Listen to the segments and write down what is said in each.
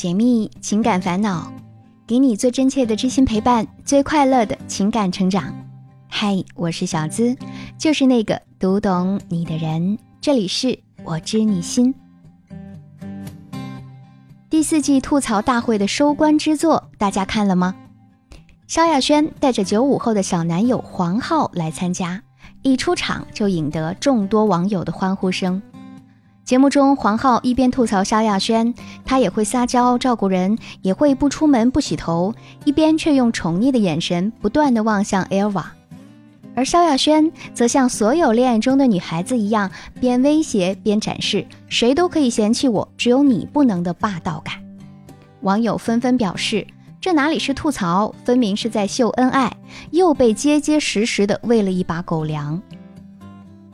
解密情感烦恼，给你最真切的知心陪伴，最快乐的情感成长。嗨，我是小资，就是那个读懂你的人。这里是我知你心。第四季吐槽大会的收官之作，大家看了吗？萧亚轩带着九五后的小男友黄浩来参加，一出场就引得众多网友的欢呼声。节目中，黄浩一边吐槽萧亚轩，他也会撒娇照顾人，也会不出门不洗头，一边却用宠溺的眼神不断的望向 Elva。而萧亚轩则像所有恋爱中的女孩子一样，边威胁边展示谁都可以嫌弃我，只有你不能的霸道感。网友纷纷表示，这哪里是吐槽，分明是在秀恩爱，又被结结实实的喂了一把狗粮。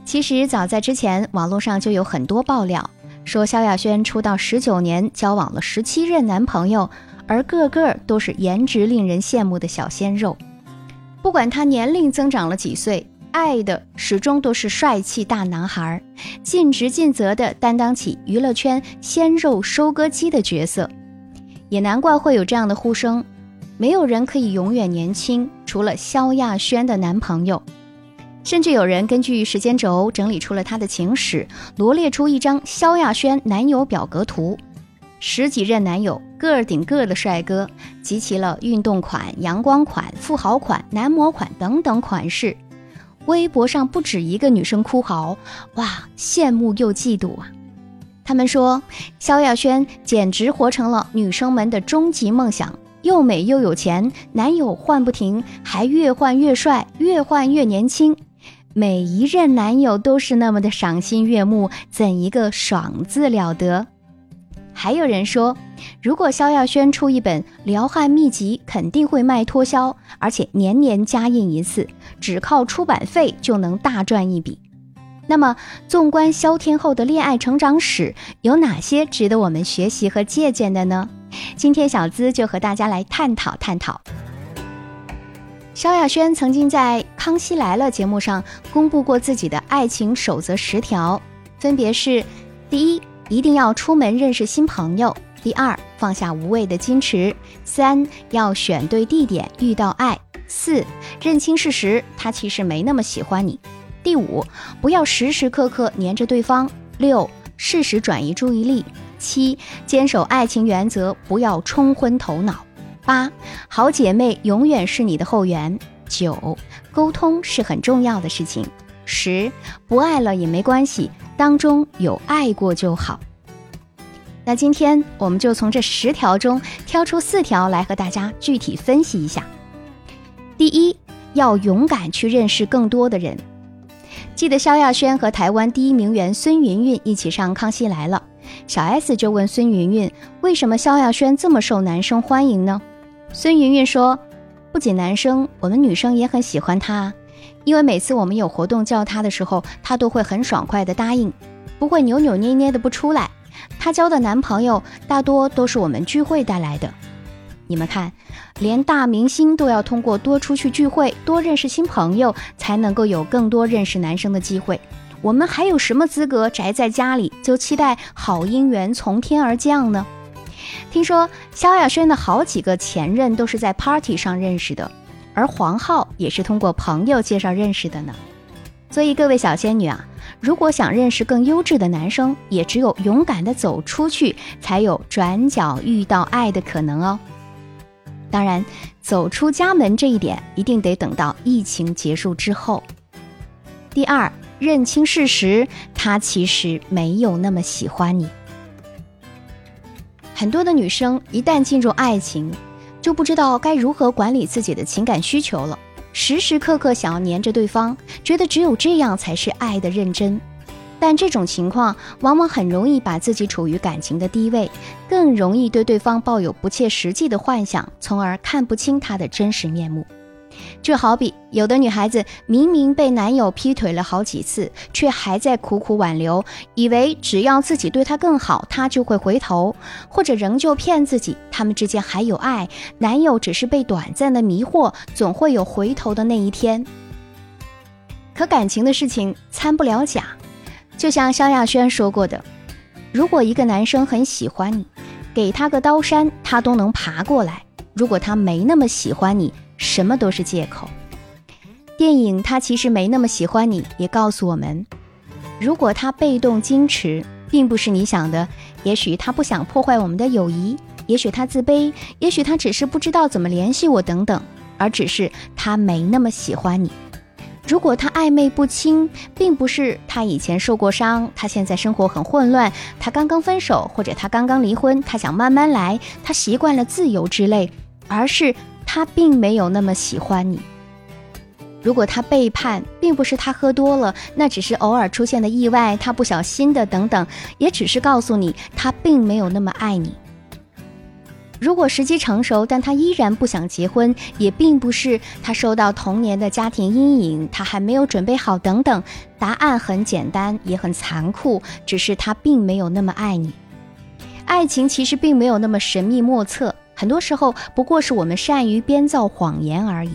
其实早在之前，网络上就有很多爆料，说萧亚轩出道十九年，交往了十七任男朋友，而个个都是颜值令人羡慕的小鲜肉。不管他年龄增长了几岁，爱的始终都是帅气大男孩，尽职尽责地担当起娱乐圈鲜肉收割机的角色。也难怪会有这样的呼声：没有人可以永远年轻，除了萧亚轩的男朋友。甚至有人根据时间轴整理出了他的情史，罗列出一张萧亚轩男友表格图，十几任男友个儿顶个的帅哥，集齐了运动款、阳光款、富豪款、男模款等等款式。微博上不止一个女生哭嚎：“哇，羡慕又嫉妒啊！”他们说，萧亚轩简直活成了女生们的终极梦想，又美又有钱，男友换不停，还越换越帅，越换越年轻。每一任男友都是那么的赏心悦目，怎一个爽字了得！还有人说，如果萧亚轩出一本撩汉秘籍，肯定会卖脱销，而且年年加印一次，只靠出版费就能大赚一笔。那么，纵观萧天后的恋爱成长史，有哪些值得我们学习和借鉴的呢？今天小资就和大家来探讨探讨。萧亚轩曾经在《康熙来了》节目上公布过自己的爱情守则十条，分别是：第一，一定要出门认识新朋友；第二，放下无谓的矜持；三，要选对地点遇到爱；四，认清事实，他其实没那么喜欢你；第五，不要时时刻刻黏着对方；六，适时转移注意力；七，坚守爱情原则，不要冲昏头脑。八，好姐妹永远是你的后援。九，沟通是很重要的事情。十，不爱了也没关系，当中有爱过就好。那今天我们就从这十条中挑出四条来和大家具体分析一下。第一，要勇敢去认识更多的人。记得萧亚轩和台湾第一名媛孙芸芸一起上《康熙来了》，小 S 就问孙芸芸，为什么萧亚轩这么受男生欢迎呢？孙芸芸说：“不仅男生，我们女生也很喜欢他，因为每次我们有活动叫他的时候，他都会很爽快的答应，不会扭扭捏捏的不出来。他交的男朋友大多都是我们聚会带来的。你们看，连大明星都要通过多出去聚会、多认识新朋友，才能够有更多认识男生的机会。我们还有什么资格宅在家里就期待好姻缘从天而降呢？”听说萧亚轩的好几个前任都是在 party 上认识的，而黄浩也是通过朋友介绍认识的呢。所以各位小仙女啊，如果想认识更优质的男生，也只有勇敢的走出去，才有转角遇到爱的可能哦。当然，走出家门这一点一定得等到疫情结束之后。第二，认清事实，他其实没有那么喜欢你。很多的女生一旦进入爱情，就不知道该如何管理自己的情感需求了，时时刻刻想要黏着对方，觉得只有这样才是爱的认真。但这种情况往往很容易把自己处于感情的低位，更容易对对方抱有不切实际的幻想，从而看不清他的真实面目。就好比有的女孩子明明被男友劈腿了好几次，却还在苦苦挽留，以为只要自己对他更好，他就会回头，或者仍旧骗自己他们之间还有爱，男友只是被短暂的迷惑，总会有回头的那一天。可感情的事情参不了假，就像萧亚轩说过的，如果一个男生很喜欢你。给他个刀山，他都能爬过来。如果他没那么喜欢你，什么都是借口。电影《他其实没那么喜欢你》也告诉我们，如果他被动矜持，并不是你想的。也许他不想破坏我们的友谊，也许他自卑，也许他只是不知道怎么联系我等等，而只是他没那么喜欢你。如果他暧昧不清，并不是他以前受过伤，他现在生活很混乱，他刚刚分手或者他刚刚离婚，他想慢慢来，他习惯了自由之类，而是他并没有那么喜欢你。如果他背叛，并不是他喝多了，那只是偶尔出现的意外，他不小心的等等，也只是告诉你他并没有那么爱你。如果时机成熟，但他依然不想结婚，也并不是他受到童年的家庭阴影，他还没有准备好等等。答案很简单，也很残酷，只是他并没有那么爱你。爱情其实并没有那么神秘莫测，很多时候不过是我们善于编造谎言而已。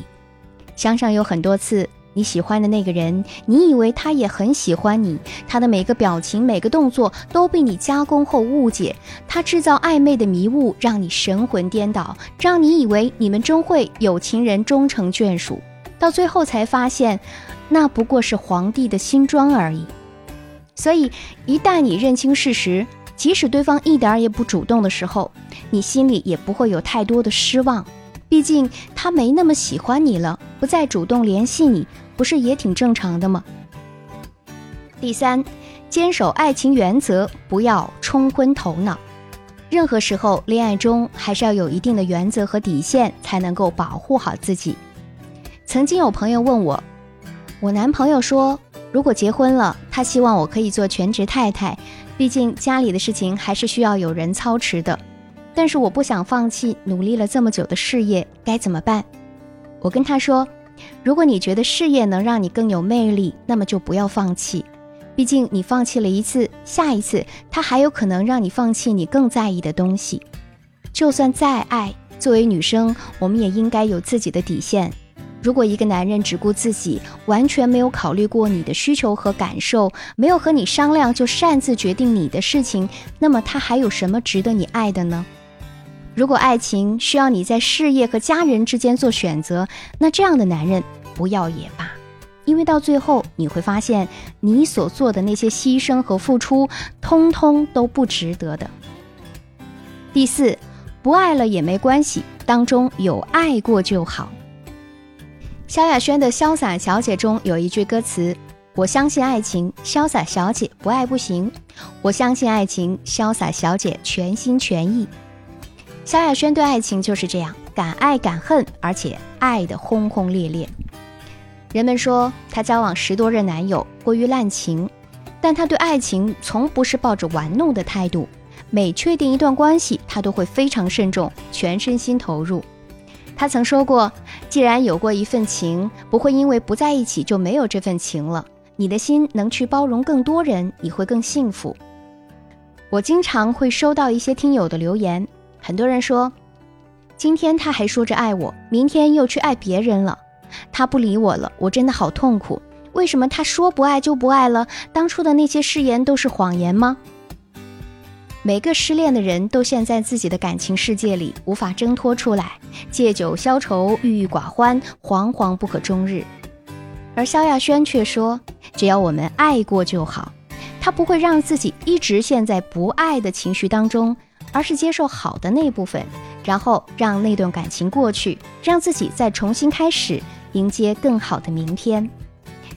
想想有很多次，你喜欢的那个人，你以为他也很喜欢你，他的每个表情、每个动作都被你加工后误解，他制造暧昧的迷雾，让你神魂颠倒，让你以为你们终会有情人终成眷属，到最后才发现，那不过是皇帝的新装而已。所以，一旦你认清事实，即使对方一点也不主动的时候，你心里也不会有太多的失望。毕竟他没那么喜欢你了，不再主动联系你，不是也挺正常的吗？第三，坚守爱情原则，不要冲昏头脑。任何时候，恋爱中还是要有一定的原则和底线，才能够保护好自己。曾经有朋友问我，我男朋友说，如果结婚了，他希望我可以做全职太太，毕竟家里的事情还是需要有人操持的。但是我不想放弃努力了这么久的事业，该怎么办？我跟他说：“如果你觉得事业能让你更有魅力，那么就不要放弃。毕竟你放弃了一次，下一次他还有可能让你放弃你更在意的东西。就算再爱，作为女生，我们也应该有自己的底线。如果一个男人只顾自己，完全没有考虑过你的需求和感受，没有和你商量就擅自决定你的事情，那么他还有什么值得你爱的呢？”如果爱情需要你在事业和家人之间做选择，那这样的男人不要也罢，因为到最后你会发现，你所做的那些牺牲和付出，通通都不值得的。第四，不爱了也没关系，当中有爱过就好。萧亚轩的《潇洒小姐》中有一句歌词：“我相信爱情，潇洒小姐不爱不行；我相信爱情，潇洒小姐全心全意。”萧亚轩对爱情就是这样，敢爱敢恨，而且爱得轰轰烈烈。人们说她交往十多任男友，过于滥情，但她对爱情从不是抱着玩弄的态度。每确定一段关系，她都会非常慎重，全身心投入。他曾说过：“既然有过一份情，不会因为不在一起就没有这份情了。你的心能去包容更多人，你会更幸福。”我经常会收到一些听友的留言。很多人说，今天他还说着爱我，明天又去爱别人了，他不理我了，我真的好痛苦。为什么他说不爱就不爱了？当初的那些誓言都是谎言吗？每个失恋的人都陷在自己的感情世界里，无法挣脱出来，借酒消愁，郁郁寡欢，惶惶不可终日。而萧亚轩却说，只要我们爱过就好，他不会让自己一直陷在不爱的情绪当中。而是接受好的那部分，然后让那段感情过去，让自己再重新开始，迎接更好的明天。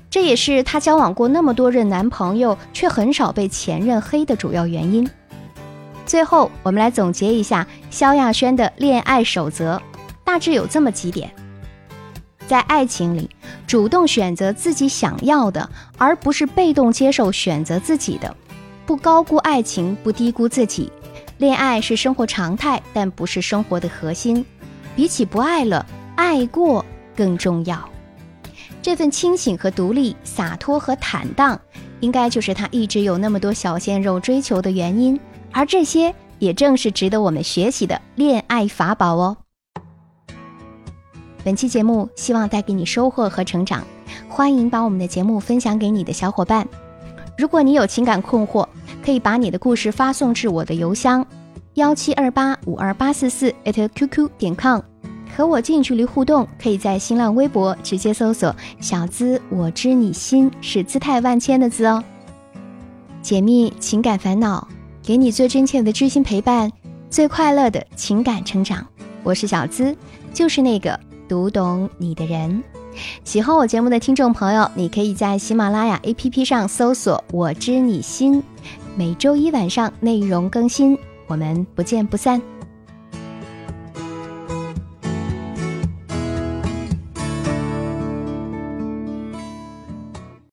这也是她交往过那么多任男朋友，却很少被前任黑的主要原因。最后，我们来总结一下萧亚轩的恋爱守则，大致有这么几点：在爱情里，主动选择自己想要的，而不是被动接受选择自己的；不高估爱情，不低估自己。恋爱是生活常态，但不是生活的核心。比起不爱了，爱过更重要。这份清醒和独立、洒脱和坦荡，应该就是他一直有那么多小鲜肉追求的原因。而这些，也正是值得我们学习的恋爱法宝哦。本期节目希望带给你收获和成长，欢迎把我们的节目分享给你的小伙伴。如果你有情感困惑，可以把你的故事发送至我的邮箱幺七二八五二八四四 @QQ 点 com，和我近距离互动，可以在新浪微博直接搜索“小资我知你心”，是姿态万千的“资”哦。解密情感烦恼，给你最真切的知心陪伴，最快乐的情感成长。我是小资，就是那个读懂你的人。喜欢我节目的听众朋友，你可以在喜马拉雅 APP 上搜索“我知你心”，每周一晚上内容更新，我们不见不散。